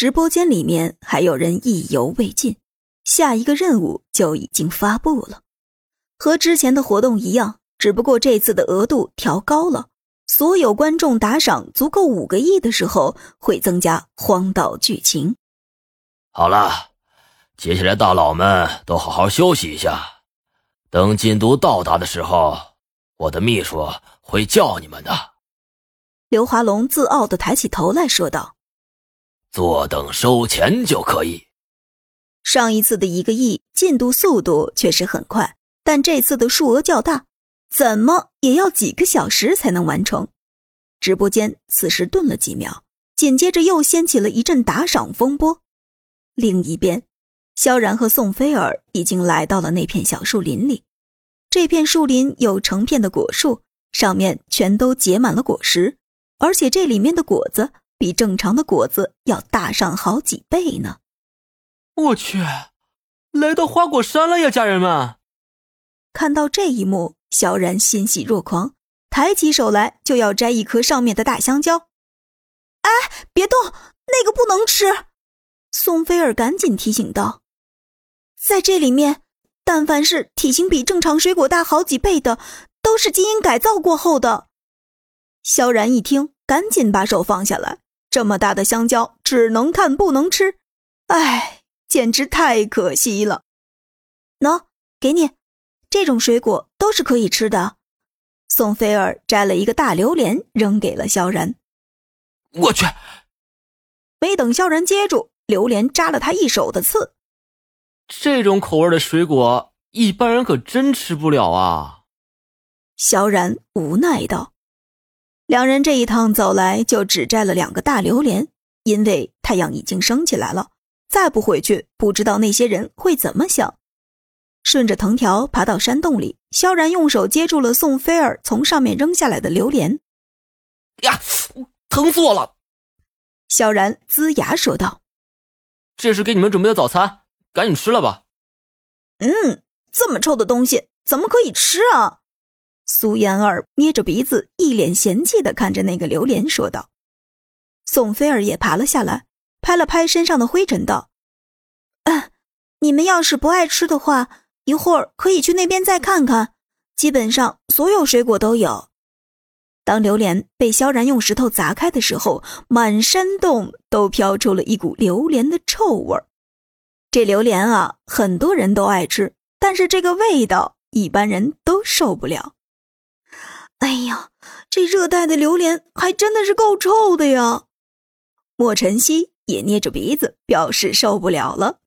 直播间里面还有人意犹未尽，下一个任务就已经发布了。和之前的活动一样，只不过这次的额度调高了，所有观众打赏足够五个亿的时候，会增加荒岛剧情。好了，接下来大佬们都好好休息一下，等进度到达的时候，我的秘书会叫你们的。刘华龙自傲的抬起头来说道。坐等收钱就可以。上一次的一个亿进度速度确实很快，但这次的数额较大，怎么也要几个小时才能完成。直播间此时顿了几秒，紧接着又掀起了一阵打赏风波。另一边，萧然和宋菲儿已经来到了那片小树林里。这片树林有成片的果树，上面全都结满了果实，而且这里面的果子。比正常的果子要大上好几倍呢！我去，来到花果山了呀，家人们！看到这一幕，萧然欣喜若狂，抬起手来就要摘一颗上面的大香蕉。哎，别动，那个不能吃！宋菲儿赶紧提醒道：“在这里面，但凡是体型比正常水果大好几倍的，都是基因改造过后的。”萧然一听，赶紧把手放下来。这么大的香蕉只能看不能吃，哎，简直太可惜了。喏，给你，这种水果都是可以吃的。宋菲儿摘了一个大榴莲扔给了萧然。我去，没等萧然接住，榴莲扎了他一手的刺。这种口味的水果，一般人可真吃不了啊。萧然无奈道。两人这一趟走来，就只摘了两个大榴莲，因为太阳已经升起来了，再不回去，不知道那些人会怎么想。顺着藤条爬到山洞里，萧然用手接住了宋菲儿从上面扔下来的榴莲。呀，疼死我了！萧然龇牙说道：“这是给你们准备的早餐，赶紧吃了吧。”嗯，这么臭的东西怎么可以吃啊？苏嫣儿捏着鼻子，一脸嫌弃的看着那个榴莲，说道：“宋菲儿也爬了下来，拍了拍身上的灰尘，道：‘嗯，你们要是不爱吃的话，一会儿可以去那边再看看，基本上所有水果都有。’当榴莲被萧然用石头砸开的时候，满山洞都飘出了一股榴莲的臭味儿。这榴莲啊，很多人都爱吃，但是这个味道一般人都受不了。”哎呀，这热带的榴莲还真的是够臭的呀！莫晨曦也捏着鼻子表示受不了了。